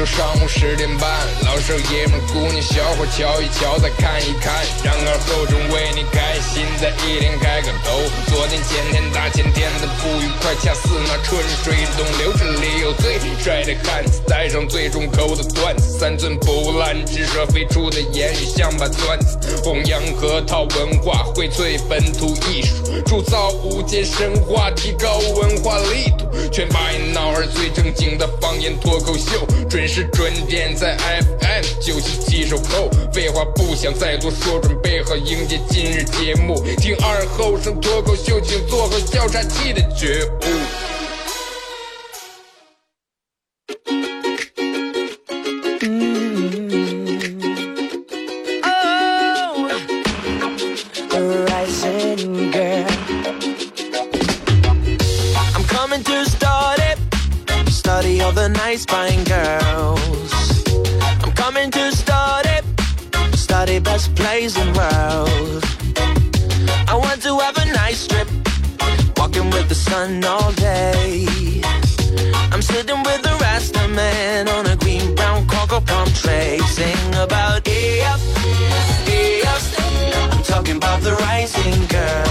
终于又到了每周上午十点半，老少爷们姑娘小伙瞧一瞧再看一看，然而后中为你开心在一天开个头。昨天前天大前天的不愉快，恰似那春水东流，这里有最帅的汉子，带上最重口的段子，三寸不烂之舌飞出的言语像把钻子，弘扬核桃文化，荟萃本土艺术，铸造无间神话，提高文化力度，全把一闹儿最正经的方。言脱口秀准是准点在 FM 九七七首扣，废话不想再多说，准备好迎接今日节目。听二后生脱口秀，请做好笑岔气的觉悟。About up, up. I'm talking about the rising girl.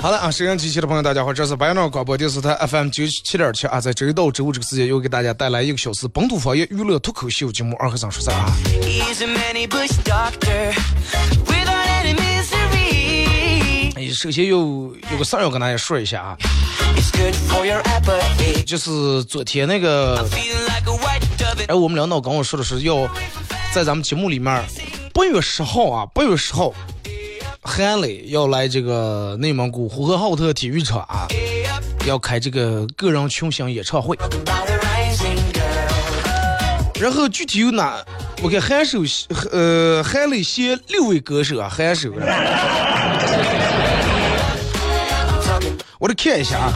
好了啊，收音机前的朋友，大家好，这是白杨广播电视台 FM 九七点七啊，在周一到周五这个时间，又给大家带来一个小时本土方言娱乐脱口秀节目《二和尚说事啊。首先有有个事儿要跟大家说一下啊，就是昨天那个，哎，我们领导跟我说的是要在咱们节目里面，八月十号啊，八月十号。韩磊要来这个内蒙古呼和浩特体育场啊，要开这个个人群星演唱会。然后具体有哪？我看韩首，呃，韩磊携六位歌手啊，韩首。我得看一下啊，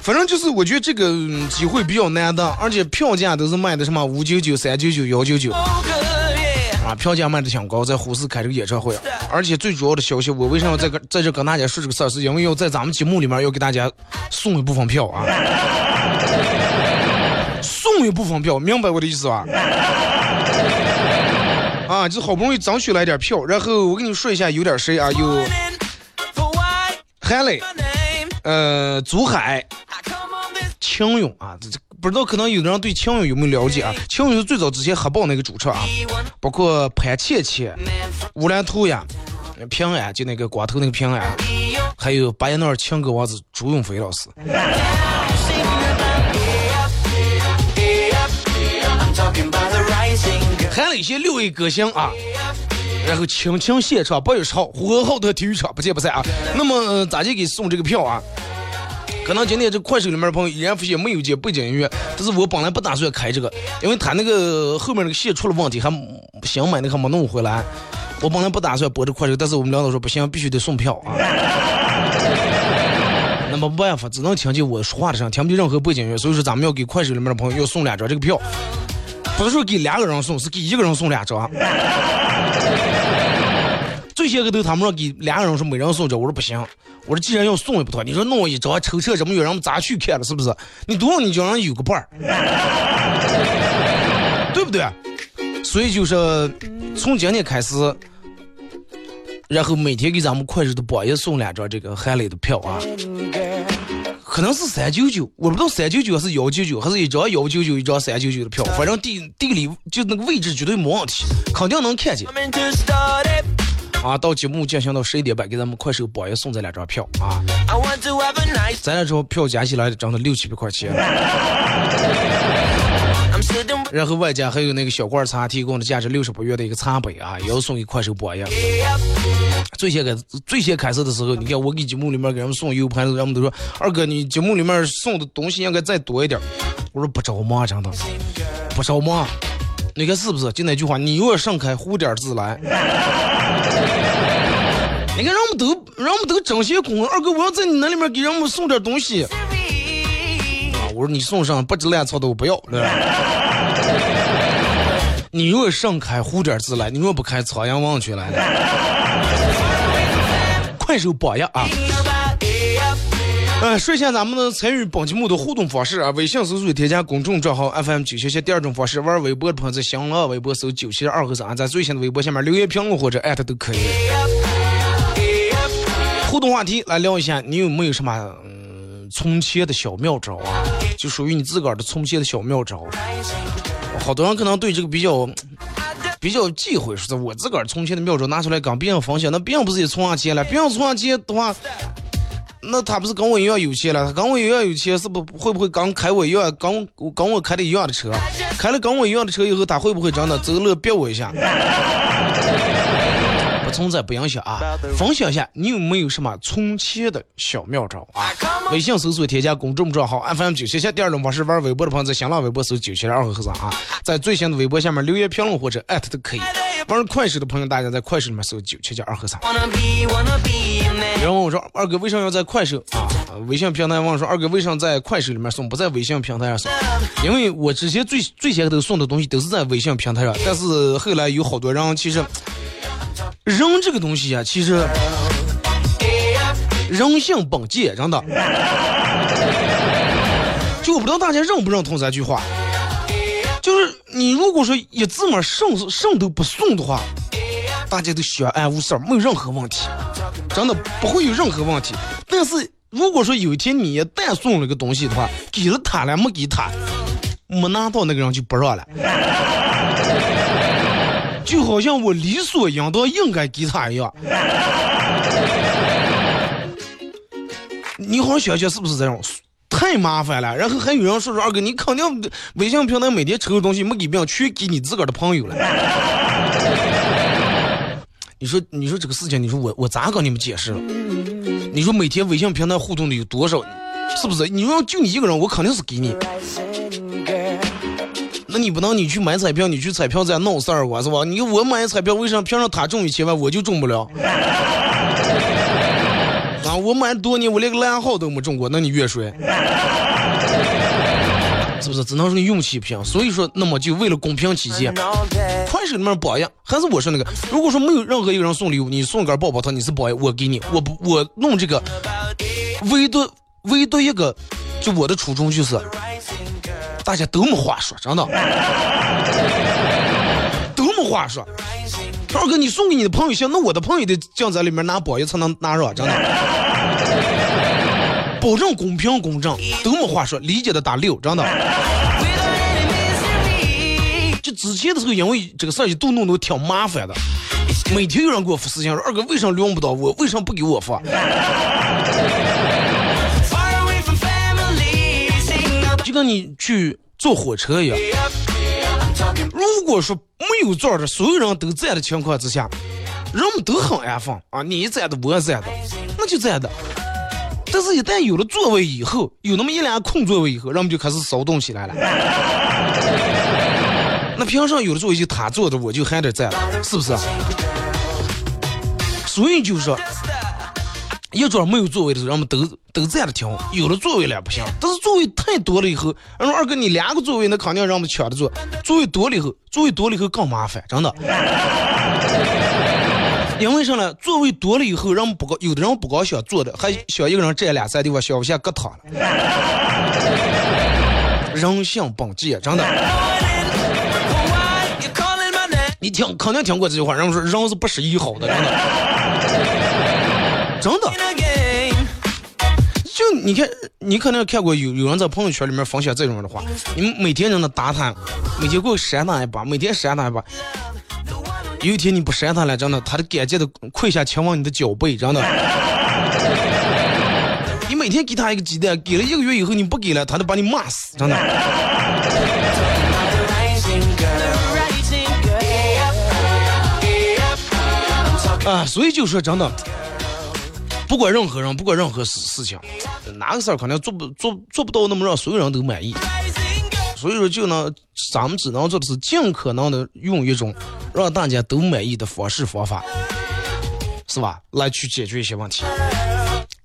反正就是我觉得这个机会比较难得，而且票价都是卖的什么五九九、三九九、幺九九。啊，票价卖的挺高，在呼市开这个演唱会，而且最主要的消息，我为什么要在跟在这跟大家说这个事儿，是因为要在咱们节目里面要给大家送一部分票啊，送一部分票，明白我的意思吧？啊，就好不容易争取来点票，然后我跟你说一下，有点谁啊？有韩磊，呃，祖海，秦勇啊，这这。不知道，可能有的人对秦勇有没有了解啊？秦勇是最早之前黑豹那个主唱啊，包括潘倩倩、乌兰图呀、平安，就那个光头那个平安，还有巴彦淖尔情歌王子朱永飞老师。还有一些六位歌星啊，然后倾情献唱，八月十号呼和浩特体育场不见不散啊。那么咋就给送这个票啊？可能今天这快手里面的朋友依然发现没有接背景音乐，但是我本来不打算开这个，因为他那个后面那个线出了问题，还想买那个还没弄回来。我本来不打算播这快手，但是我们领导说不行，必须得送票啊。那么办法，只能听见我说话的声，听不见任何背景音乐。所以说咱们要给快手里面的朋友要送两张这个票，不是说给两个人送，是给一个人送两张。最先个头他们说给两个人说每人送张，我说不行。我说既然要送也不妥，你说弄一张抽车这么远，让我们咋去看了？是不是？你多少你就让人有个伴儿，对不对？所以就是从今天开始，然后每天给咱们快手的榜一送两张这个韩磊的票啊，可能是三九九，我不知道三九九还是幺九九，还是一张幺九九一张三九九的票，反正地地理就那个位置绝对没问题，肯定能看见。啊，到节目进行到十一点半，给咱们快手榜爷送这两张票啊！咱俩之后票加起来涨了六七百块钱，然后外加还有那个小罐茶提供的价值六十八元的一个茶杯啊，也要送给快手榜一。最先开最先开始的时候，你看我给节目里面给人们送 U 盘，人们都说二哥你节目里面送的东西应该再多一点。我说不着忙，真的不着忙。你看是不是？就那句话，你若盛开，蝴蝶自来。你看，人们都人们都争先恐后。二哥，我要在你那里面给人们送点东西，啊我说你送上不知烂草的我不要，对吧？你若上开蝴蝶自来，你若不开朝阳望去来了。快手榜样啊！呃，说一下咱们的参与本节目的互动方式啊，微信搜索添加公众账号 FM 九七七。第二种方式，玩微博的朋友在新浪微博搜九七二和三，在最新的微博下面留言评论或者艾特都可以。互动话题来聊一下，你有没有什么嗯存钱的小妙招啊？就属于你自个儿的存钱的小妙招。好多人可能对这个比较比较忌讳，说我自个儿存钱的妙招拿出来跟别人分享，那别人不是也存上钱了，别人存上钱的话，那他不是跟我一样有钱了？他跟我一样有钱，是不会不会刚开我一样，跟跟我开的一样的车，开了跟我一样的车以后，他会不会真的走路别我一下？存在不影响啊！分享一下你有没有什么存钱的小妙招啊？微信搜索添加公众账号 FM 九七七。第二种方式玩微博的朋友在新浪微博搜九七二和和尚啊，在最新的微博下面留言评论或者艾特都可以。玩快手的朋友，大家在快手里面搜九七七二和尚。有人问我说：“二哥为什么要在快手啊？”微信平台问说：“二哥为什么在快手里面送，不在微信平台上送？”因为我之前最最先都送的东西都是在微信平台上，但是后来有好多人其实。人这个东西啊，其实人性本贱，真的。就我不知道大家认不认同这句话，就是你如果说一字母剩剩都不送的话，大家都相安无事，没有任何问题，真的不会有任何问题。但是如果说有一天你一旦送了个东西的话，给了他了没给他，没拿到那个人就不让了。就好像我理所应当应该给他一样，你好好想想是不是这样？太麻烦了。然后还有人说说二哥，你肯定微信平台每天抽的东西没给别人，全给你自个儿的朋友了。你说你说这个事情，你说我我咋跟你们解释？你说每天微信平台互动的有多少？是不是？你说就你一个人，我肯定是给你。那你不能你去买彩票，你去彩票站闹事儿我是吧？你我买彩票，为啥凭让他中一千万，我就中不了？啊，我买多年，我连个蓝号都没中过，那你越衰，是不是？只能说你运气不行。所以说，那么就为了公平起见，快手里面榜样，还是我说那个，如果说没有任何一个人送礼物，你送根棒棒糖，你是榜样，我给你，我不我弄这个，唯独唯独一个，就我的初衷就是。大家都没话说，真的，都没话说。二哥，你送给你的朋友行，那我的朋友得将在里面拿包也才能拿上，真的。保证公平公正，都没话说，理解的打六，真的。就之前的时候，因为这个事儿一度弄得挺麻烦的，每天有人给我发私信说，二哥为什么轮不到我，为什么不给我发？就跟你去坐火车一样，如果说没有座的，所有人都在的情况之下，人们都很安分啊，你在的我在的，那就在的。但是，一旦有了座位以后，有那么一两空座位以后，人们就开始骚动起来了。那平常有的座位就他坐着，我就还得在了，是不是？所以就是说。一桌没有座位的时候，人们都都站着听；有了座位了不行，但是座位太多了以后，二哥你两个座位，那肯定让我们抢着坐。座位多了以后，座位多了以后更麻烦，真的。因为啥呢？座位多了以后，人不高，有的人不高兴坐的，还想一个人占两三地方，想不下搁躺了。人性本贱，真的。你听，肯定听过这句话，人们说人是不识一好的，真的。真的，就你看，你可能看过有有人在朋友圈里面分享这种的话，你们每天让他打他，每天给我扇他一把，每天扇他一把。有一天你不扇他了，真的，他的感激的跪下亲吻你的脚背，真的。你每天给他一个鸡蛋，给了一个月以后你不给了，他都把你骂死，真的。啊，所以就说真的。不管任何人，不管任何事事情，哪个事儿可能做不做做不到那么让所有人都满意，所以说就能咱们只能做的是尽可能的用一种让大家都满意的方式方法，是吧？来去解决一些问题。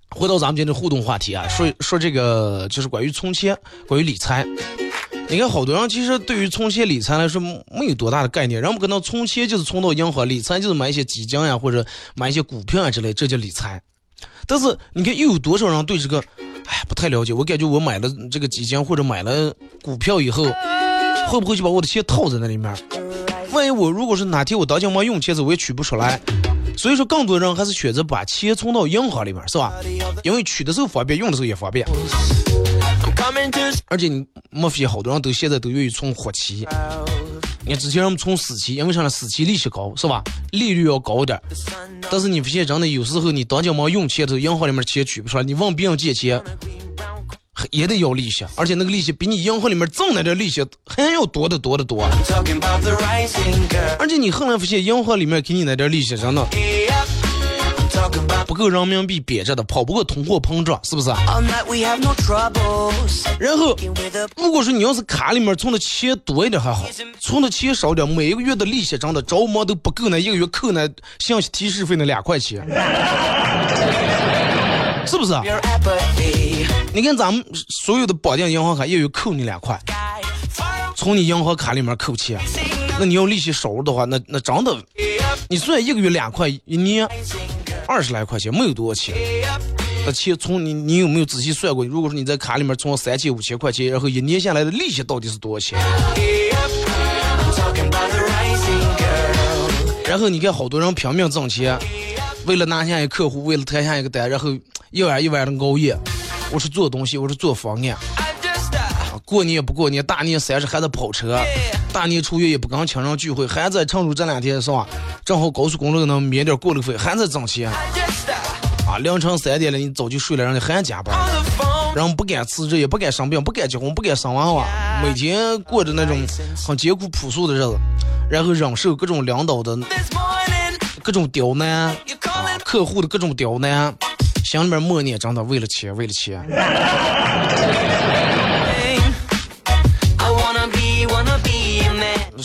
回到咱们今天的互动话题啊，说说这个就是关于存钱，关于理财。你看，好多人其实对于存钱理财来说没有多大的概念，人们可能存钱就是存到银行，理财就是买一些基金呀，或者买一些股票啊之类，这叫理财。但是你看，又有多少人对这个，哎，不太了解？我感觉我买了这个基金或者买了股票以后，会不会就把我的钱套在那里面？万一我如果是哪天我当家忙用钱时，我也取不出来。所以说，更多人还是选择把钱存到银行里面，是吧？因为取的时候方便，用的时候也方便。而且你莫非好多人都现在都愿意存活期？你看之前人们存死期，因为啥呢？死期利息高，是吧？利率要高点。但是你发现真的有时候你当家忙用钱的时候，银行里面钱取不出来，你问别人借钱。也得要利息，而且那个利息比你银行里面挣的这利息还要多得多得多。而且你后来发现，银行里面给你那点利息真的不够人民币贬值的，跑不过通货膨胀，是不是？然后，如果说你要是卡里面存的钱多一点还好，存的钱少点，每一个月的利息涨的着忙都不够那一个月扣那信息提示费那两块钱。是不是？你看咱们所有的绑定银行卡也有扣你两块，从你银行卡里面扣钱。那你要利息少的话，那那真的，你算一个月两块，一年二十来块钱，没有多少钱。那钱从你你有没有仔细算过？如果说你在卡里面存三千五千块钱，然后一年下来的利息到底是多少钱？然后你看好多人拼命挣钱。为了拿下一个客户，为了谈下一个单，然后一晚一晚的熬夜。我是做东西，我是做方案。过年不过年，大年三十还在跑车，大年初一也不跟亲人聚会，还在成都这两天是吧？正好高速公路能免点过路费，还在挣钱。啊，凌晨三点了，你早就睡了，让你还加班。人不敢辞职，也不敢生病，不敢结婚，不敢生娃娃，每天过着那种很艰苦朴素的日子，然后忍受各种领导的各种刁难啊。客户的各种刁难，心里面默念：真的为了钱，为了钱。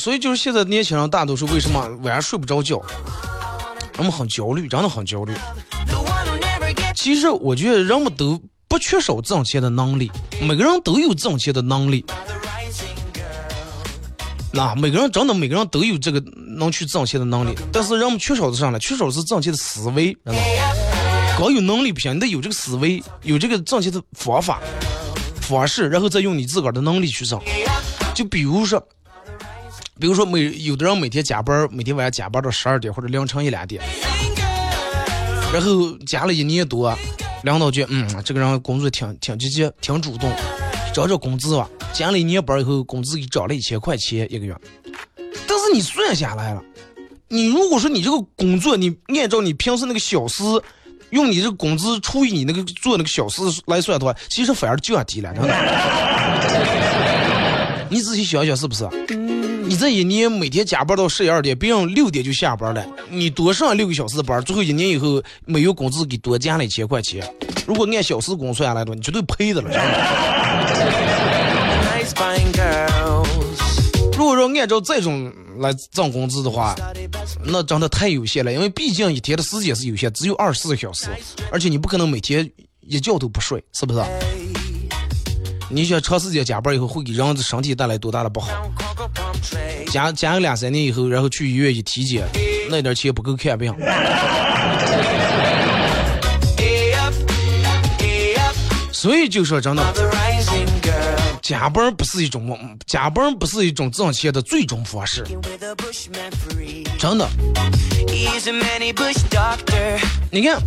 所以就是现在年轻人大多数为什么晚上睡不着觉？人们很焦虑，真的很焦虑。其实我觉得人们都不缺少挣钱的能力，每个人都有挣钱的能力。那每个人真的每个人都有这个能去挣钱的能力，但是人们缺少的是啥呢？缺少的是挣钱的思维，知道吗？光有能力不行，你得有这个思维，有这个挣钱的方法方式，然后再用你自个儿的能力去挣。就比如说，比如说每有的人每天加班，每天晚上加班到十二点或者凌晨一两点，然后加了一年多，领导觉得嗯，这个人工作挺挺积极，挺主动。找找工资吧，加了一年班以后，工资给涨了一千块钱一个月。但是你算下来了，你如果说你这个工作，你按照你平时那个小时，用你这个工资除以你那个做那个小时来算的话，其实反而降低了，真的。你仔细想想是不是？你这一年每天加班到十一二点，别人六点就下班了，你多上六个小时的班，最后一年以后没有工资给多加了一千块钱。如果按小时工算下来的话，你绝对赔的了。如果说按照这种来挣工资的话，那真的太有限了，因为毕竟一天的时间是有限，只有二十四个小时，而且你不可能每天一觉都不睡，是不是？你想长时间加班以后会给人的身体带来多大的不好？加加个两三年以后，然后去医院一体检，那点钱不够看病。所以就说真的，加班不是一种加班不是一种挣钱的最终方式。真的，你看。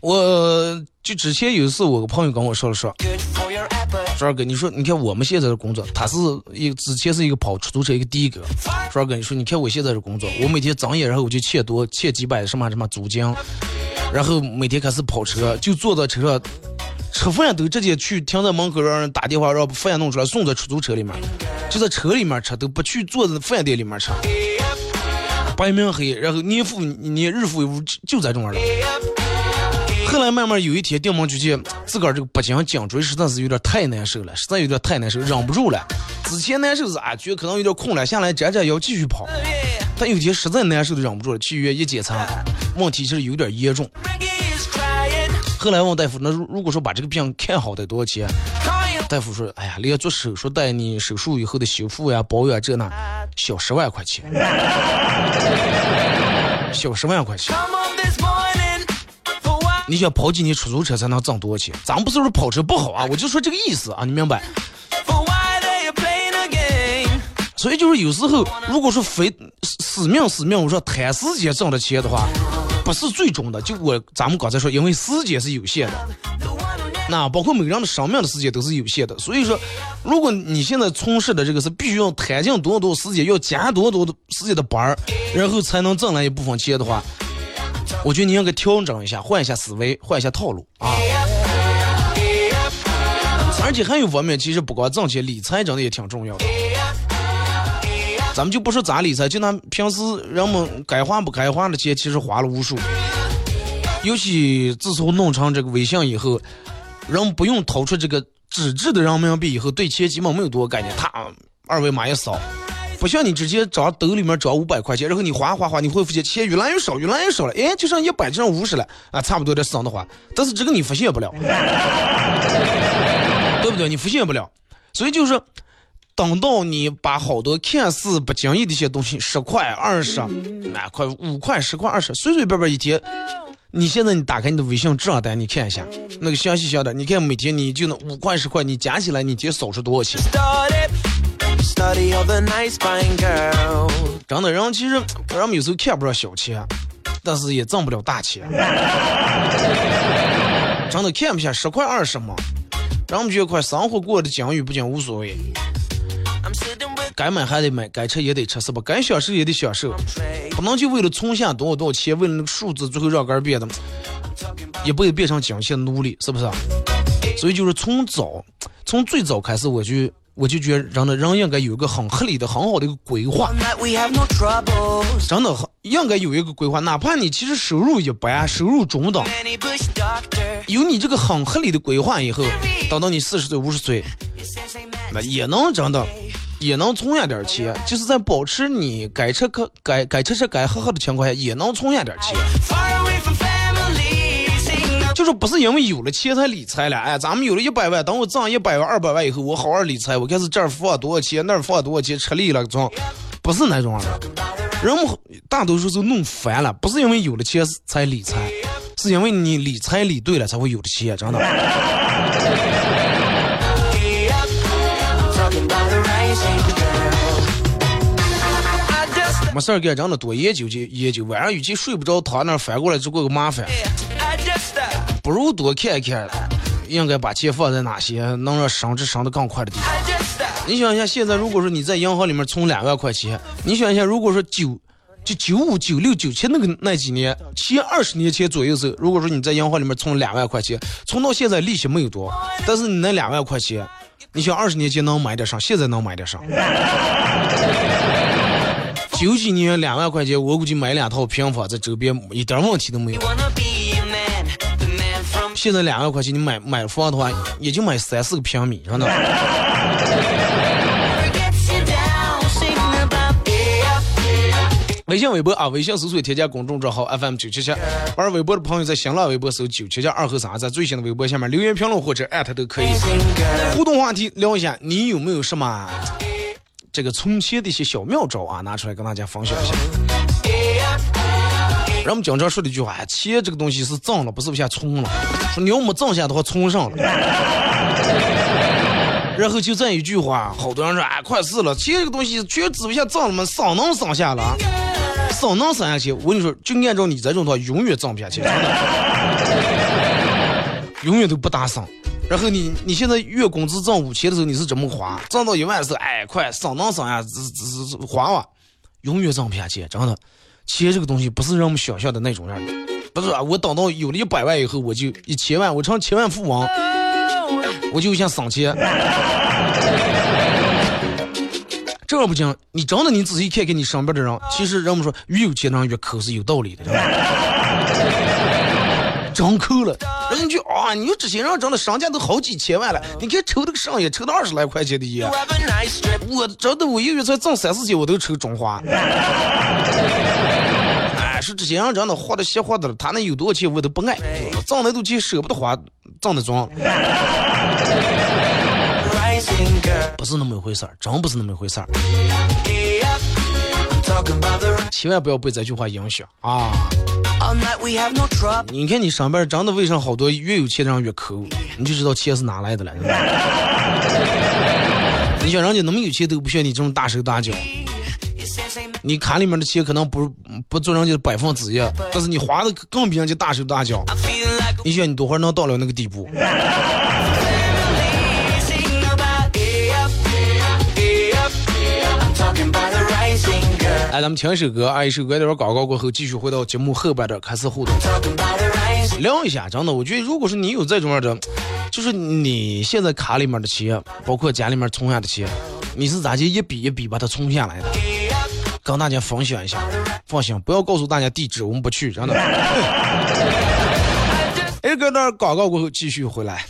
我就之前有一次，我个朋友跟我说了说，说二哥，你说你看我们现在的工作，他是一之前是一个跑出租车一个的哥，说二哥，你说你看我现在的工作，我每天睁眼然后我就欠多欠几百什么什么租金，然后每天开始跑车，就坐在车上吃饭都直接去停在门口让人打电话让饭弄出来送在出租车里面，就在车里面吃，都不去坐在饭店里面吃，白明黑，然后年复年日复一日就在这儿了。后来慢慢有一天，定门就见自个儿这个脖颈颈椎实在是有点太难受了，实在有点太难受，忍不住了。之前难受是啊，觉得可能有点困了，下来站站腰继续跑。他有天实在难受的忍不住了，去医院一检查，问题其实有点严重。后来问大夫，那如果说把这个病看好得多少钱？大夫说，哎呀，连做手术带你手术以后的修复呀、保养这那，小十万块钱，小十万块钱。你想跑几年出租车才能挣多少钱？咱们不是说跑车不好啊，我就说这个意思啊，你明白？所以就是有时候，如果说非死命死命，我说贪时间挣的钱的话，不是最终的。就我咱们刚才说，因为时间是有限的，那包括每个人的生命的时间都是有限的。所以说，如果你现在从事的这个是必须要摊进多少多少时间，要加多少多少时间的班儿，然后才能挣来一部分钱的话。我觉得你应该调整一下，换一下思维，换一下套路啊！而且还有方面，其实不光挣钱，理财真的也挺重要的。咱们就不说咋理财，就拿平时人们该花不该花的钱，其实花了无数。尤其自从弄成这个微信以后，人不用掏出这个纸质的人民币以后，对钱基本没有多概念。他二维码一扫。不像你直接找兜里面找五百块钱，然后你花花花，你会发现钱越来越少，越来越少了。哎，就剩一百，就剩五十了啊，差不多的省的话，但是这个你发现不了，对不对？你发现不了，所以就是，等到你把好多看似不经意的一些东西，十块、二十、哪块、五块、十块、二十，随随便便一天，你现在你打开你的微信账单，你看一下那个详细小点，你看每天你就那五块十块，你加起来你天扫出多少钱？真的，人其实人们有时候看不上小钱，但是也挣不了大钱。真的看不下十块二十嘛，人们觉得快生活过得紧与不紧无所谓，该买还得买，该吃也得吃，是吧？该享受也得享受，不能就为了存下多少多少钱，为了那个数字，最后让人变得也不会变成金钱奴隶，是不是？所以就是从早，从最早开始，我就。我就觉得，人的人应该有一个很合理的、很好的一个规划，真的很应该有一个规划。哪怕你其实收入一般、收入中等，有你这个很合理的规划以后，等到你四十岁、五十岁，那也能真的也能存下点钱，就是在保持你该吃可该该吃吃该喝喝的情况下，也能存下点钱。不是因为有了钱才理财了，哎，咱们有了一百万，等我挣一百万、二百万以后，我好好理财，我开始这儿放多少钱，那儿放多少钱，吃力了装，不是那种的。人们大多数都弄烦了，不是因为有了钱才理财，是因为你理财理对了才会有的钱，真的。没事儿干，真的多研究去研究，晚上与其睡不着，躺那翻过来就过个麻烦。不如多看一看，应该把钱放在哪些能让升值升得更快的地方。你想一下，现在如果说你在银行里面存两万块钱，你想一下，如果说九就九五、九六、九七那个那几年，前二十年前左右时候，如果说你在银行里面存两万块钱，存到现在利息没有多，但是你那两万块钱，你想二十年前能买得上，现在能买得上？九几年两万块钱，我估计买两套平房在周边一点问题都没有。现在两万块钱，你买买房的话，也就买三四个平米，真的。微信、微博啊，微信搜索添加公众账号 FM 九七七，玩微博的朋友在新浪微博搜九七七二和三，在最新的微博下面留言评论或者艾特都可以。互动话题聊一下，你有没有什么这个存钱的一些小妙招啊？拿出来跟大家分享一下。人们经常说的一句话：“钱这个东西是挣了，不是往下存了。说你要没挣下的话，存上了。”然后就这一句话，好多人说：“哎，快死了！钱这个东西全指不下挣了嘛，省能省下了，省能省下去。我跟你说，就按照你这种的话，永远挣不下去，永远都不打省。然后你你现在月工资挣五千的时候，你是怎么花？挣到一万的时候，哎，快省能省下，只只是花吧，永远挣不下去，真的。”钱这个东西不是人们想象的那种样的，不是啊！我等到有了一百万以后，我就一千万，我成千万富翁，我就想省钱。这样不行，你真的你仔细看看你身边的人，其实人们说越有钱的人越抠是有道理的，真抠 了。人家就啊，你说这些人真的身价都好几千万了，你看抽这个上也抽到二十来块钱的烟，我真的我一个月才挣三四千，我都抽中华。哎，说这些人真的花的邪花的了，他那有多少钱我都不爱，挣那多钱舍不得花，挣的装。不是那么一回事儿，真不是那么一回事儿。千万不要被这句话影响啊！你看你上班真的为啥好多越有钱的人越抠，你就知道钱是哪来的了。你想人家那么有钱都不像你这种大手大脚，你卡里面的钱可能不不做人家的百分之一，但是你花的更比人家大手大脚。你想你多会儿能到了那个地步？来，咱们听一首歌，啊，一首歌，一广告过后，继续回到节目后半段开始互动，聊一下。真的，我觉得，如果说你有这种样的，就是你现在卡里面的钱，包括家里面存下的钱，你是咋就一笔一笔把它存下来的？跟大家分享一下。放心，不要告诉大家地址，我们不去，真的。哎，搁那广告过后继续回来。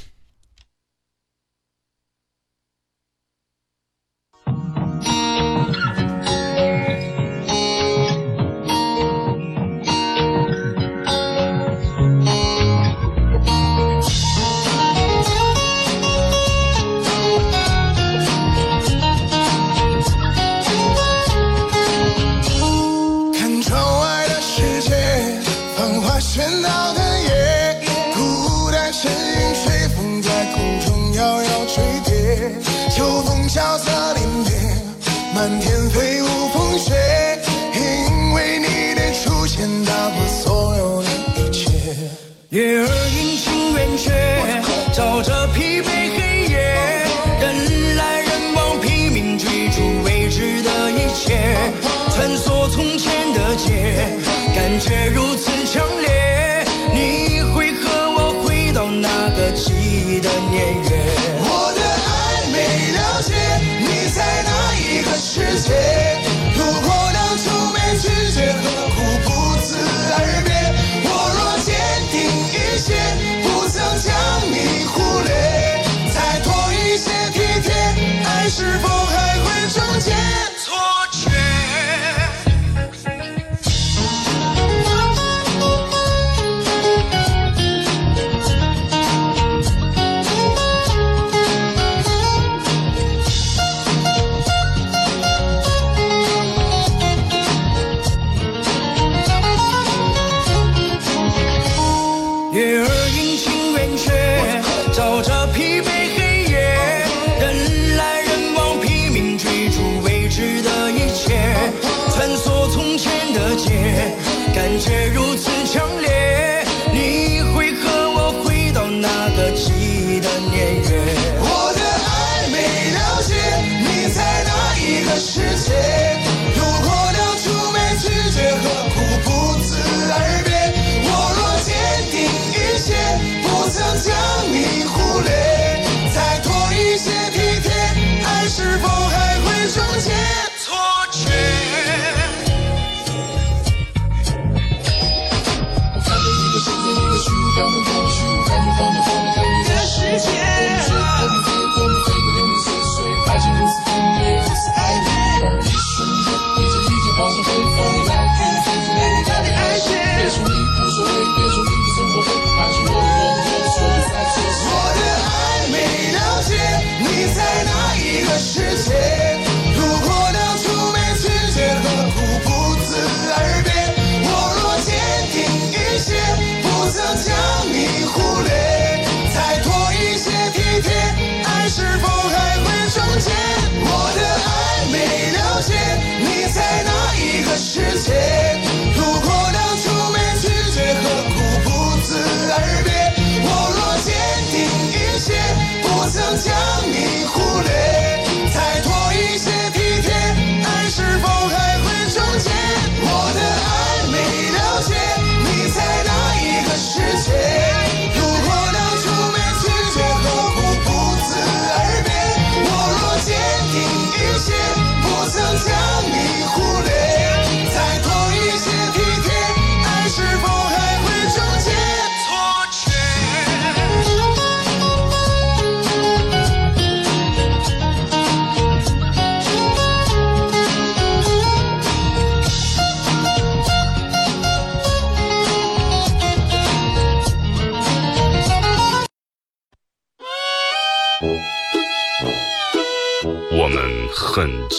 却如此强烈你会和我回到那个记忆的年月我的爱没了解你在哪一个世界如果当初没拒绝何苦不辞而别我若坚定一些不曾将你忽略再多一些体贴爱是否还 his head.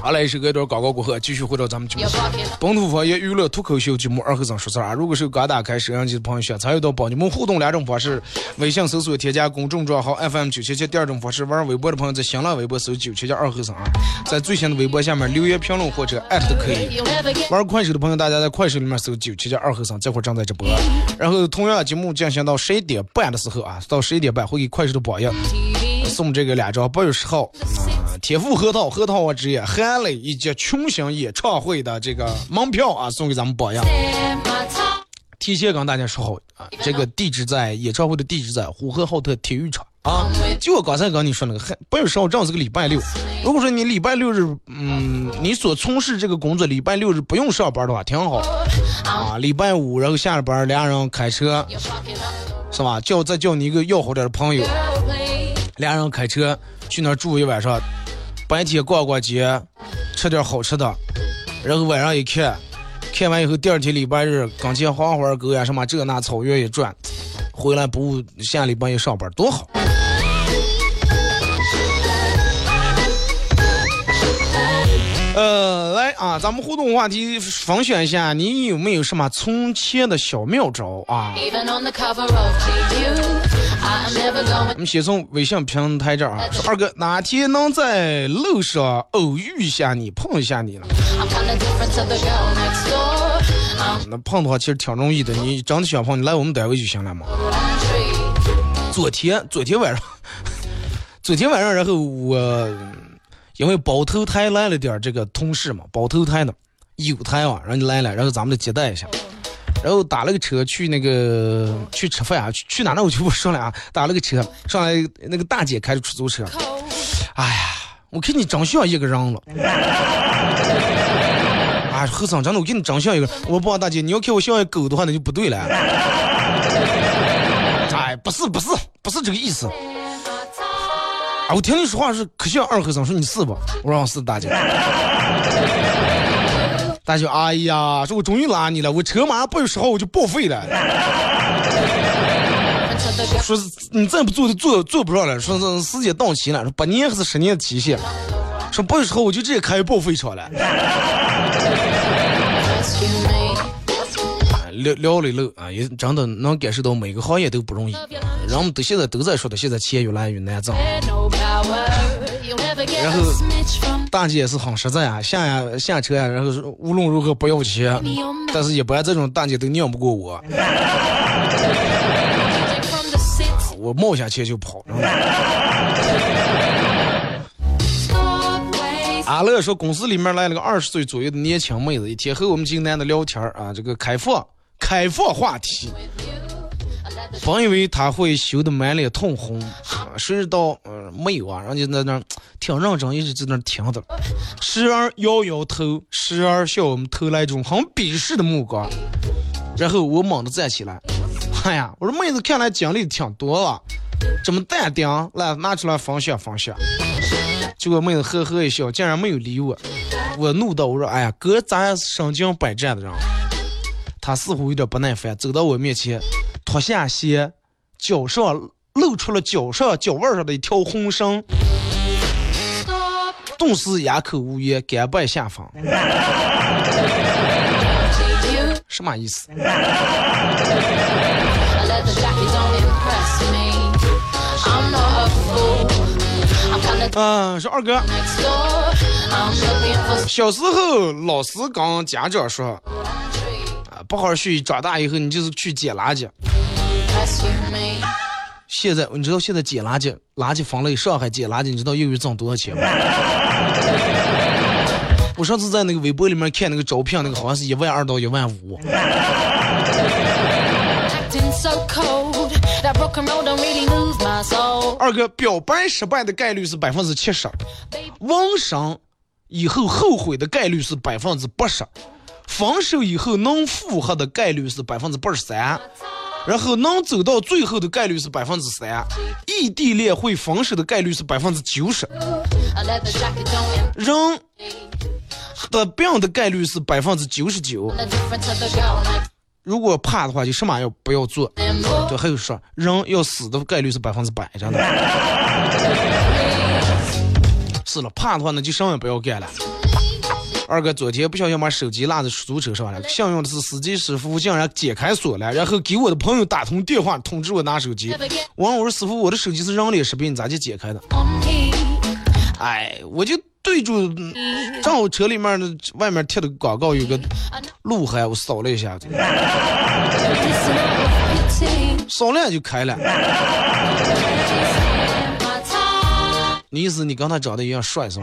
好嘞，是隔一段广告过后，继续回到咱们节目.本土方言娱乐脱口秀节目《二和尚说事儿》啊，如果是刚打开摄像机的朋友，想参与到帮你们互动两种方式：微信搜索添加公众账号 FM 九七七；第二种方式，玩微博的朋友在新浪微博搜九七七二和尚啊，在最新的微博下面留言评论或者艾特都可以。玩快手的朋友，大家在快手里面搜九七七二和尚，这会儿正在直播。然后同样节目进行到十一点半的时候啊，到十一点半会给快手的榜样.送这个两张八月十号啊，铁富核桃核桃我职业韩磊以及群星演唱会的这个门票啊，送给咱们榜样。提前跟大家说好啊，这个地址在演唱会的地址在呼和浩特体育场啊。就我刚才跟你说那个，八月十号正好是个礼拜六。如果说你礼拜六日，嗯，你所从事这个工作礼拜六日不用上班的话，挺好啊。礼拜五然后下了班，俩人开车是吧？叫再叫你一个要好点的朋友，俩人开车去那儿住一晚上，白天逛逛街，吃点好吃的，然后晚上一看，看完以后第二天礼拜日刚见黄花狗呀什么这那草原一转，回来不误下礼拜一上班多好。呃，来啊，咱们互动话题分享一下，你有没有什么存钱的小妙招啊.我们先从微信平台这儿啊，说二哥哪天能在路上偶遇一下你，碰一下你呢？I'm kinda different to the girl next door. I'm 那碰的话其实挺容易的，你真的想碰，你来我们单位就行了嘛。昨天昨天晚上，昨天晚上，然后我因为包头台来了点儿这个同事嘛，包头台的有台啊，然后就来了，然后咱们就接待一下，然后打了个车去那个去吃饭啊，去去哪呢我就不说了啊，打了个车上来，那个大姐开着出租车，哎呀，我看你长相一个人了。啊，和尚真的，我看你长相一个。我不，大姐，你要看我像一狗的话，那就不对了。哎，不是，不是，不是这个意思。啊，我听你说话是可像二和尚，说你是不？我说我是大姐。大姐，哎呀，说我终于拉你了，我车马上八月十号我就报废了。说是你再不做就做做不上了，说是时间到期了，说八年还是十年的期限，说八月十号我就直接开报废厂了。聊聊了聊啊，也真的能感受到每个行业都不容易，人们都现在都在说的，现在钱越来越难挣。然后大姐也是很实在啊，下呀下车呀，然后说无论如何不要钱，但是一般这种大姐都拧不过我.我冒下去就跑。阿乐说，公司里面来了个二十岁左右的年轻妹子，一天和我们几个男的聊天啊，这个开放开放话题，本以为他会羞得满脸通红，谁知道呃没有啊，人家在那儿挺认真，一直在那儿听着，时而摇摇头，时而向我们投来一种很鄙视的目光，然后我猛地站起来，哎呀，我说妹子看来经历挺多了，这么淡定，来拿出来分享分享。结果妹子呵呵一笑，竟然没有理我。我怒道：“我说，哎呀，哥，咱是身经百战的人。”他似乎有点不耐烦，走到我面前，脱下鞋，脚上露出了脚上脚腕上的一条红绳，顿时哑口无言，甘拜下风。什么意思？嗯，说二哥，小时候老师跟家长说，不好好学习，长大以后你就是去捡垃圾。现在你知道现在捡垃圾，垃圾分类，上海捡垃圾，你知道又有挣多少钱吗？我上次在那个微博里面看那个招聘，那个好像是一万二到一万五。二哥，表白失败的概率是百分之七十，网上以后后悔的概率是百分之八十，分手以后能复合的概率是百分之八十三，然后能走到最后的概率是百分之三，异地恋会分手的概率是百分之九十，人的病的概率是百分之九十九。如果怕的话，就什么也不要做。对，还有说人要死的概率是百分之百，真的。是了，怕的话那就什么也不要干了。二哥昨天不小心把手机落在出租车上了，幸运的是司机师傅竟然解开锁了，然后给我的朋友打通电话通知我拿手机。我问我说师傅，我的手机是人脸识别，你咋就解开的？哎，我就。对住，正好车里面的外面贴的广告有个鹿晗，我扫了一下，扫了就开了。你意思你跟他长得一样帅是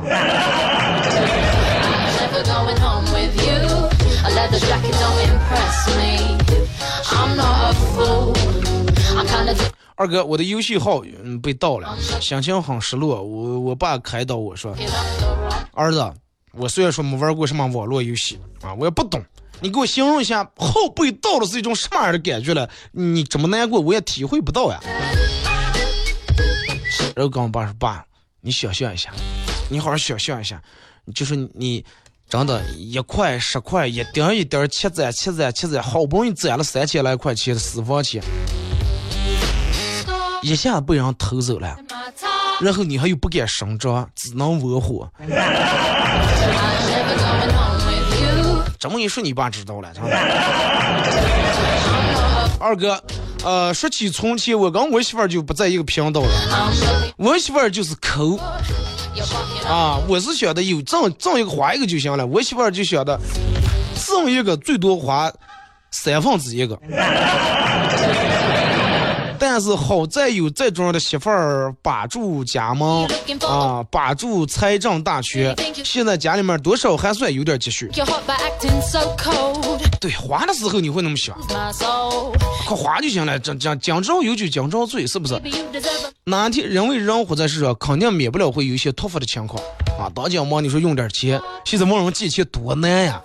二哥，我的游戏号嗯被盗了，心情很失落。我我爸开导我说：“儿子，我虽然说没玩过什么网络游戏啊，我也不懂。你给我形容一下号被盗了是一种什么样的感觉了？你这么难过，我也体会不到呀。”然后跟我爸说：“爸，你想象一下，你好好想象一下，就是你真的，一块十块，一点一点积攒积攒积攒，好不容易攒了三千来块钱的私房钱。”一下被人偷走了，然后你还又不敢声张，只能窝火。这么一说，你爸知道了。二哥，呃，说起从前，我跟我媳妇儿就不在一个频道了。我媳妇儿就是抠，啊，我是想的有挣挣一个花一个就行了。我媳妇儿就想的挣一个最多花三分之一个。但是好在有这种的媳妇儿把住家门啊，把住财政大权。现在家里面多少还算有点积蓄。对，花的时候你会那么想，可花就行了。讲讲讲朝有酒讲朝醉，是不是？哪天人为人活在世上，肯定免不了会有一些突发的情况啊。当家忙，你说用点钱，现在没人借钱多难呀。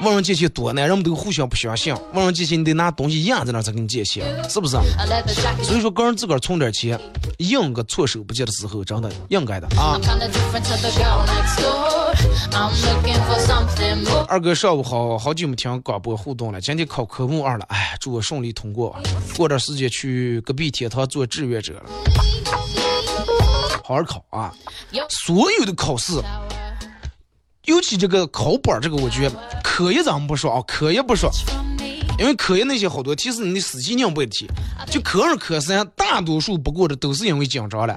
问人借钱多难，人们都互相不相信。问人借钱，你得拿东西压在那才给你借钱，是不是？所以说，个人自个儿存点钱，应个措手不及的时候，真的应该的啊。二哥上午好好久没听广播互动了，今天考科目二了，哎，祝我顺利通过。过段时间去隔壁天堂做志愿者了，好好考啊！所有的考试。尤其这个考本这个，我觉得科一咱们不说啊，科一不说，因为科一那些好多题是你的死记硬背的题，就科二、科三，大多数不过的都是因为紧张了。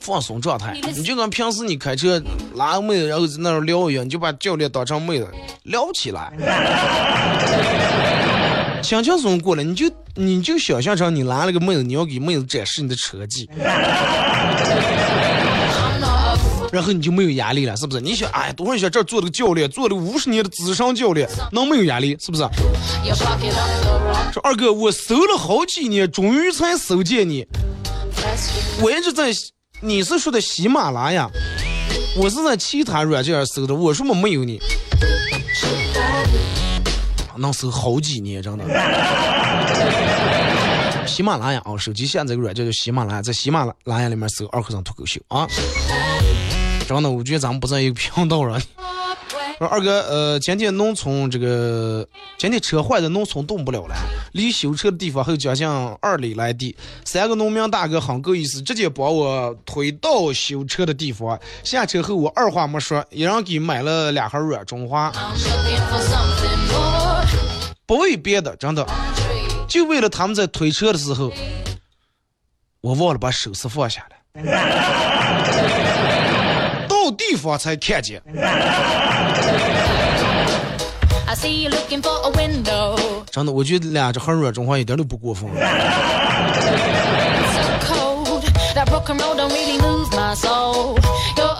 放松状态，你就跟平时你开车拉个妹子，然后在那儿聊一样，你就把教练当成妹子聊起来，轻轻松过来，你就你就想象成你拉了个妹子，你要给妹子展示你的车技。然后你就没有压力了，是不是？你想，哎，多少想这儿做了个教练，做了五十年的资深教练，能没有压力？是不是？说二哥，我搜了好几年，终于才搜见你。我一直在，你是说的喜马拉雅，我是在其他软件上搜的。我说我没有你。能搜好几年，真的。喜马拉雅啊，手机下载个软件叫喜马拉雅，在喜马拉雅里面搜“二和尚脱口秀”啊。真的，我觉得咱们不在一个频道上。说二哥，呃，今天农村这个今天车坏在农村动不了了，离修车的地方还有将近二里来地。三个农民大哥很够意思，直接把我推到修车的地方。下车后，我二话没说，一人给买了两盒软中华。不为别的，真的，就为了他们在推车的时候，我忘了把手势放下来。地方才看见。真的，我觉得俩这很软中华一点都不过分。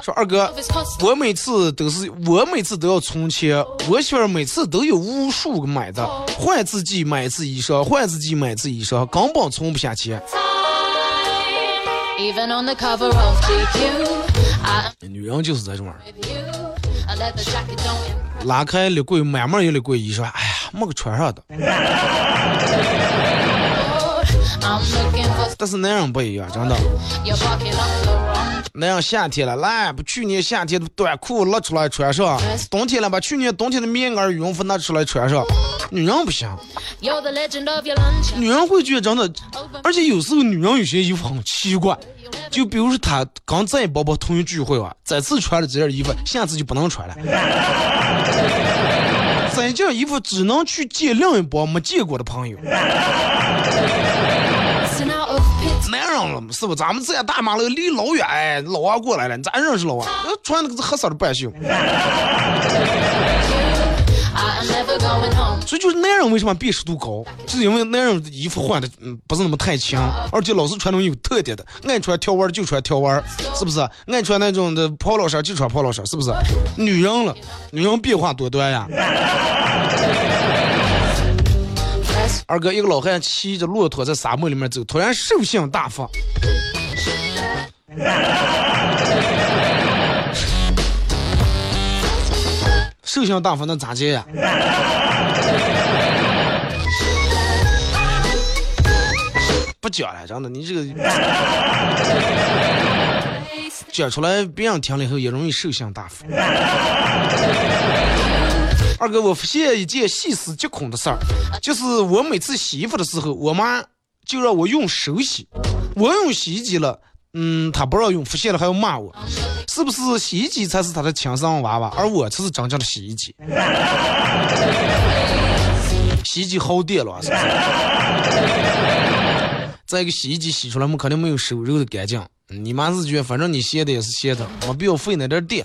说二哥，我每次都是我每次都要存钱，我媳妇每次都有无数个买的，换自己买一次衣裳，换自己买一次衣裳，根本存不下钱。女人就是这种，拉开立柜，满满一立柜，一说，哎呀，没个穿上的。但是男人不一样，真的。男人夏天了，来把去年夏天的短裤拿出来穿上；冬天了，把去年冬天的棉袄、羽绒服拿出来穿上。女人不行，女人会觉得真的，而且有时候女人有些衣服很奇怪，就比如说他刚在宝宝同学聚会啊，这次穿了这件衣服，下次就不能穿了。这件衣服只能去见另一波没见过的朋友。男人了是不？咱们这样大马路离老远，哎，老王过来了，咱认识老王，穿那个是黑色的半袖。所以就是男人为什么辨识度高，是因为男人衣服换的嗯不是那么太强，而且老是穿那种有特点的，爱穿条纹就穿条纹，是不是？爱穿那种的 polo 衫就穿 polo 衫，是不是？女人了，女人变化多端呀。二哥，一个老汉骑着骆驼在沙漠里面走，突然兽性大发。兽性大发那咋接呀？不讲了，真的，你这个讲出来，别人听了以后也容易兽性大发。二哥，我发现一件细思极恐的事儿，就是我每次洗衣服的时候，我妈就让我用手洗，我用洗衣机了。嗯，他不让用，发现了还要骂我，是不是洗衣机才是他的亲生娃娃，而我才是真正的洗衣机？洗衣机耗电了，是不是？再一个，洗衣机洗出来，我们肯定没有手揉的干净。你妈是觉得，反正你歇的也是歇的，没必要费那点电，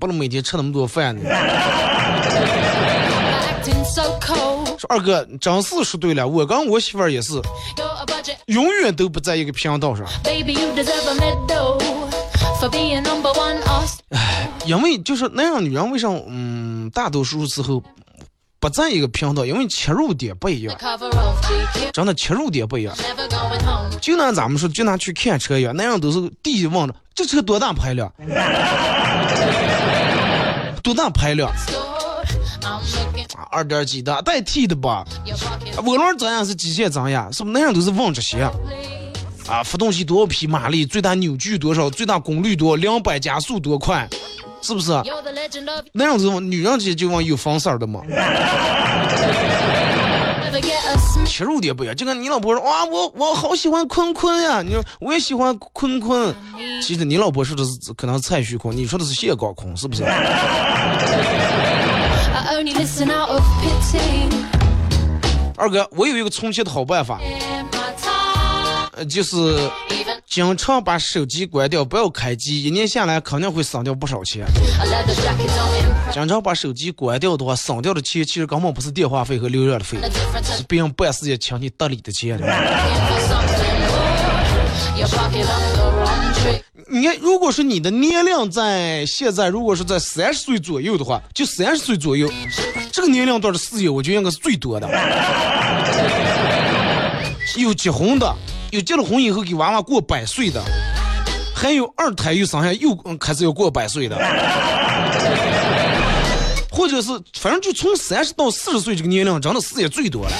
不能每天吃那么多饭呢。说二哥，真是说对了，我跟我媳妇儿也是。永远都不在一个频道上。哎，因为就是那样，女人为啥嗯，大多数时候不在一个频道，因为切入点不一样。真的切入点不一样。就拿咱们说，就拿去看车一样，那样都是第一望着这车多大排量，多大排量。二点几的代替的吧，涡轮增压是机械增压，是不是那样都是问这些啊？发动机多少匹马力？最大扭矩多少？最大功率多？两百加速多快？是不是？那样子女人就就往有方色的嘛。切入点不一样，就跟你老婆说哇，我我好喜欢坤坤呀，你说我也喜欢坤坤。其实你老婆说的是可能是蔡徐坤，你说的是谢高坤，是不是？二哥，我有一个充钱的好办法，就是经常把手机关掉，不要开机，一年下来肯定会省掉不少钱。经常把手机关掉的话，省掉的钱其实根本不是电话费和流量的费，是别人办事也请你得理的钱。你，如果说你的年龄在现在，如果是在三十岁左右的话，就三十岁左右，这个年龄段的事业，我觉得应该是最多的。有结婚的，有结了婚以后给娃娃过百岁的，还有二胎又生下又开始要过百岁的。或者是反正就从三十到四十岁这个年龄，真的事业最多了。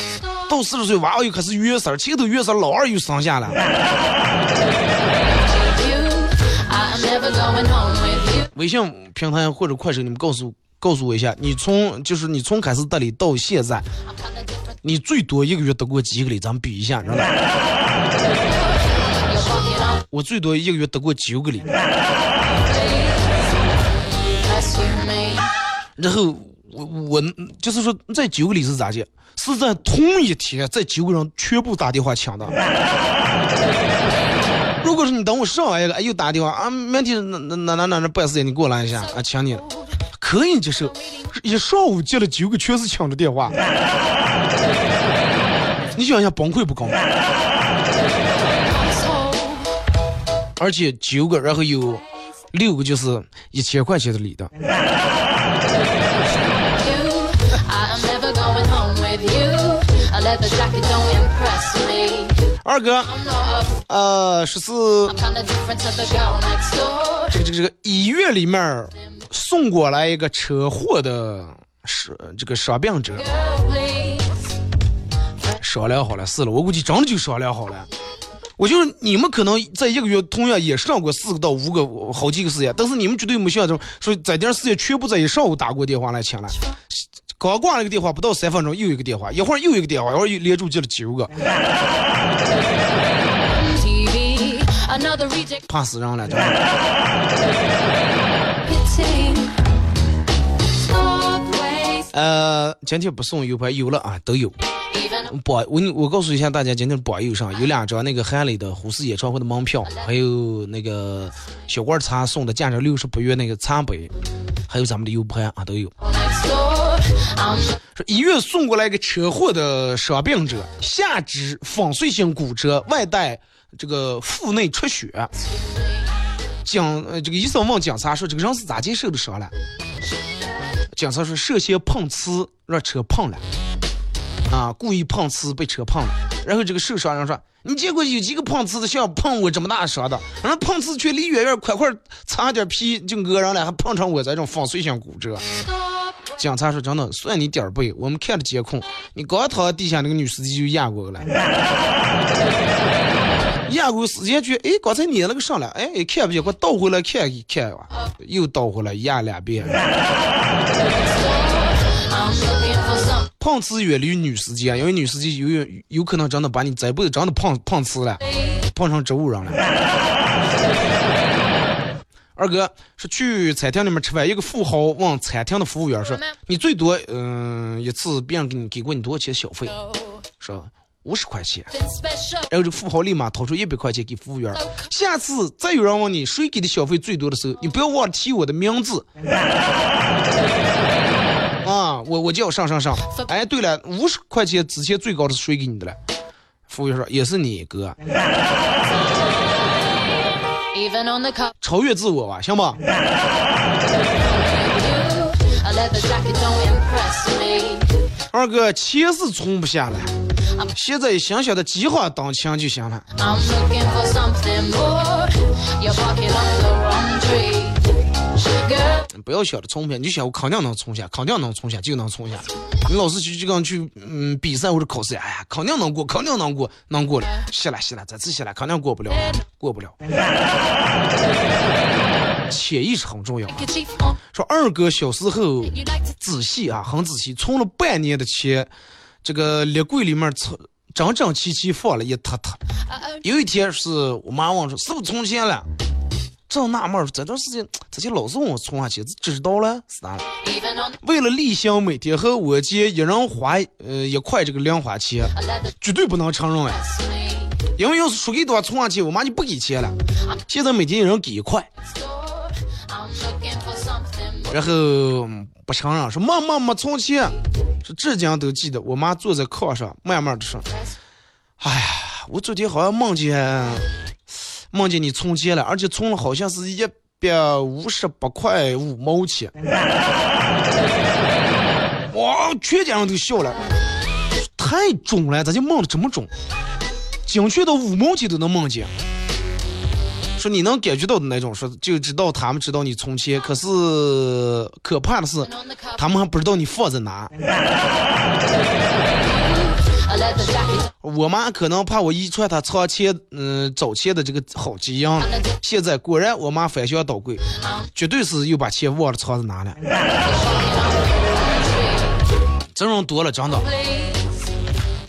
到四十岁，娃娃又开始月事儿，前头月事儿，老二又生下了。微信平台或者快手，你们告诉告诉我一下，你从就是你从开始得礼到现在，你最多一个月得过几个礼？咱们比一下，真的。You're walking on 我最多一个月得过九个礼，然后我我就是说这九个礼是咋的？是在同一天，这九个人全部打电话抢的。如果是你等我上完一个，哎又打电话啊，明天哪哪哪哪哪哪办事情，你过来一下啊，抢你，可以接受。一上午接了九个，全是抢着电话，你想一下崩溃不崩溃？而且九个，然后有六个就是一千块钱的礼的。二哥呃，十四 I'm kinda different to the girl next door. 这个这个这个医院里面送过来一个车祸的是这个伤病者，商量好了，是了，我估计真的就商量好了。我就是你们可能在一个月同样也上过四个到五个好几个事业，但是你们绝对没想到说在点事业全部在一上午打过电话来抢了。刚挂了一个电话，不到三分钟又一个电话，一会儿又一个电话，一会儿又连住接了九个怕死人了，真的。hitting. Stop waste. 呃，今天不送 U 盘，有了啊，都有。榜我我告诉一下大家，今天榜友上有两张那个韩磊的胡适演唱会的门票，还有那个小罐茶送的价值六十八元那个茶杯，还有咱们的 U 盘啊都有。说医院送过来一个车祸的伤病者，下肢粉碎性骨折，外带这个腹内出血。警呃这个医生问警察说这个人是咋接受的伤了？警察说涉嫌碰瓷让车碰了。啊，故意碰瓷被车碰了，然后这个受伤人说：“你见过有几个碰瓷的像碰我这么大伤的？然后碰瓷却离远远快快擦点皮就讹人了，还碰成我这种粉碎性骨折。”警察说：“真的，算你点儿背。我们看了监控，你刚躺在地下，那个女司机就压过了。压过时间去，哎，刚才撵了个上来，哎，看不见，给我倒回来看一看吧，又倒回来压两遍。碰瓷远离女司机啊，因为女司机有有有可能真的把你这辈子真的碰碰瓷了，碰成植物人了。二哥是去餐厅里面吃饭，一个富豪问餐厅的服务员说：“你最多嗯、一次别人给你给过你多少钱小费？”说五十块钱。然后这富豪立马掏出一百块钱给服务员。下次再有人问你谁给的小费最多的时候，你不要忘了提我的名字。啊，我我叫上上上。哎，对了，五十块钱之前最高的是谁给你的了？服务员说也是你哥.超越自我吧，行吧？You, a leather jacket don't impress me. 二哥钱是存不下来，现在想想的计划当前就行了。不要想着冲不下，你就想我肯定能冲下，肯定能冲下，就能冲下。你老是去就跟去嗯比赛或者考试，哎呀，肯定能过，肯定能过，能过了。谢了谢了，这次谢了，肯定过不了，过不了。潜意识很重要。说二哥小时候仔细啊，很仔细，存了半年的钱，这个立柜里面存整整齐齐放了一沓沓。uh, 有一天是我妈问说是不是存钱了，正纳闷儿这段时间这些老是问我存下钱，知道了是咋了？为了例行每天和我姐一人花呃一块这个零花钱，绝对不能承认哎，因为要是输给多少存下钱，我妈就不给钱了。现在每天一人给一块.然后嗯不承认说妈妈没存钱，说至今都记得。我妈坐在炕上慢慢的说：“哎呀，我昨天好像梦见梦见你存钱了，而且存了好像是一百五十八块五毛钱。”哇，全家人都笑了，太准了，咋就梦的这么准？精确到五毛钱都能梦见。说你能感觉到的那种，说就知道他们知道你存钱，可是可怕的是，他们还不知道你放在哪。我妈可能怕我遗传她藏钱，嗯，找钱的这个好基因。现在果然，我妈翻箱倒柜，绝对是又把钱忘了藏在哪了。这种多了，真的，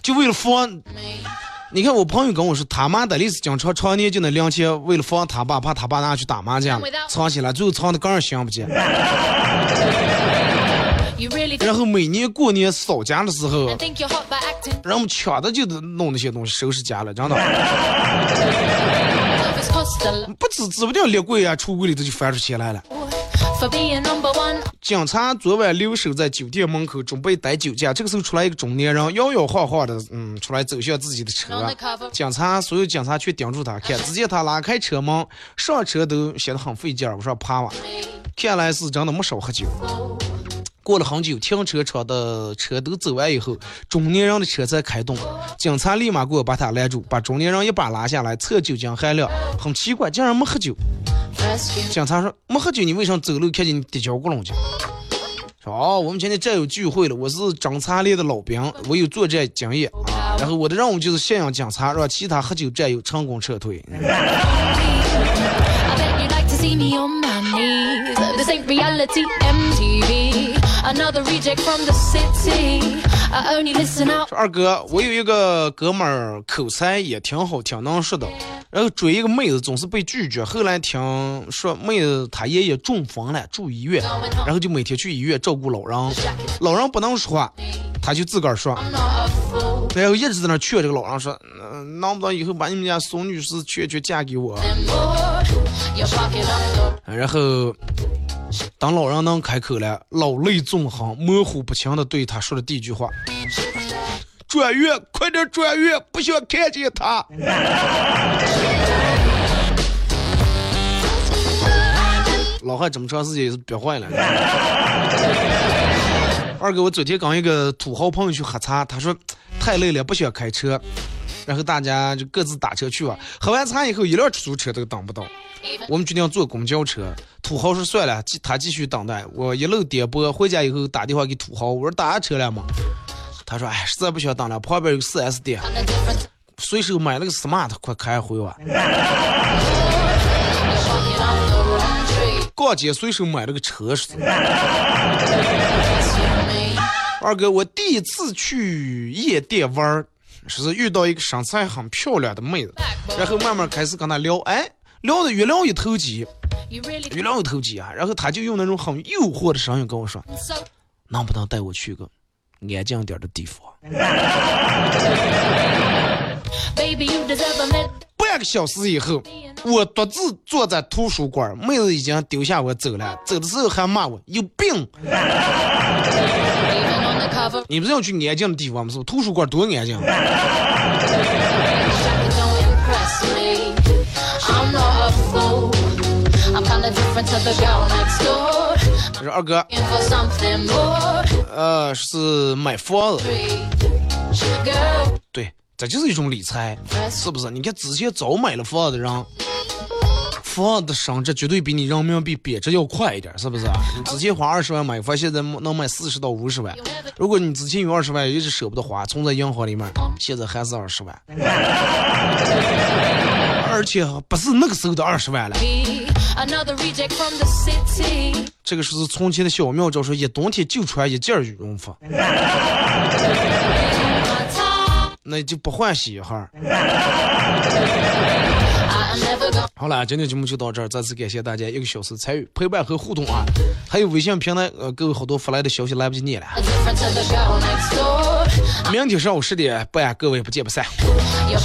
就为了防。你看我朋友跟我说，他妈的，历史经常常年就那两千，为了防他爸，怕他爸拿去打麻将，藏起来，最后藏的更是心不见。然后每年过年扫家的时候，人们抢的就得弄那些东西收拾家了，真的。不止指不定立柜啊、橱柜里头就翻出钱来了。警察昨晚留守在酒店门口，准备逮酒驾。这个时候出来一个中年人，摇摇晃晃的，嗯，出来走向自己的车。警察所有警察却盯住他看，只见他拉开车门，上车都显得很费劲儿。我说趴吧，看来是真的没少喝酒。过了很久，停车场的车都走完以后，中年人的车才开动。警察立马过把他拦住，把中年人一把拉下来，测酒精含量，很奇怪，竟然没喝酒。警察说没喝酒，你为什么走路看见你跌跤咕隆去？说哦，我们今天战友聚会了，我是侦察连的老兵，我有作战经验啊。然后我的任务就是信仰警察，让其他喝酒战友成功撤退。说二哥，我有一个哥们儿口才也挺好，挺能说的。然后追一个妹子总是被拒绝，后来听说妹子她爷爷中风了，住医院，然后就每天去医院照顾老人。老人不能说话，他就自个儿说，然后一直在那劝这个老人说，嗯能不能以后把你们家孙女士劝劝嫁给我？然后。当老人能开口了，老泪纵横，模糊不清的对他说了第一句话：“转院，快点转院，不想看见他。”老汉这么长时间也是憋坏了。二哥，我昨天跟一个土豪朋友去喝茶，他说太累了，不想开车，然后大家就各自打车去吧。喝完茶以后，一辆出租车都等不到。我们决定坐公交车。土豪说算了，他继续等待。我一路颠簸回家以后打电话给土豪，我说打车了吗？他说哎，实在不想等了，旁边有四 S 店，随手买了个 smart，快开回吧。逛街随手买了个车。二哥，我第一次去夜店玩，是遇到一个身材很漂亮的妹子，然后慢慢开始跟她聊，哎。聊的越聊越投机，越聊越投机啊！然后她就用那种很诱惑的声音跟我说：“能不能带我去个安静点的地方？”半个小时以后，我独自坐在图书馆，妹子已经丢下我走了，走的时候还骂我有病。你不是要去安静的地方吗？是不？图书馆多安静。我说二哥，呃，是买房子，对，这就是一种理财，是不是？你看之前早买了房子的人，房子的升值绝对比你人民币贬值要快一点，是不是？你之前花二十万买房，现在能买四十到五十万。如果你之前有二十万，一直舍不得花，存在银行里面，现在还是二十万。而且不是那个时候的二十万了。这个是从前的小妙招，说一冬天就穿一件羽绒服，那就不换洗一哈。好了，今天节目就到这儿，再次感谢大家一个小时参与、陪伴和互动啊！还有微信平台，呃，各位好多发来的消息来不及念了。明天上午十点半，各位不见不散。Your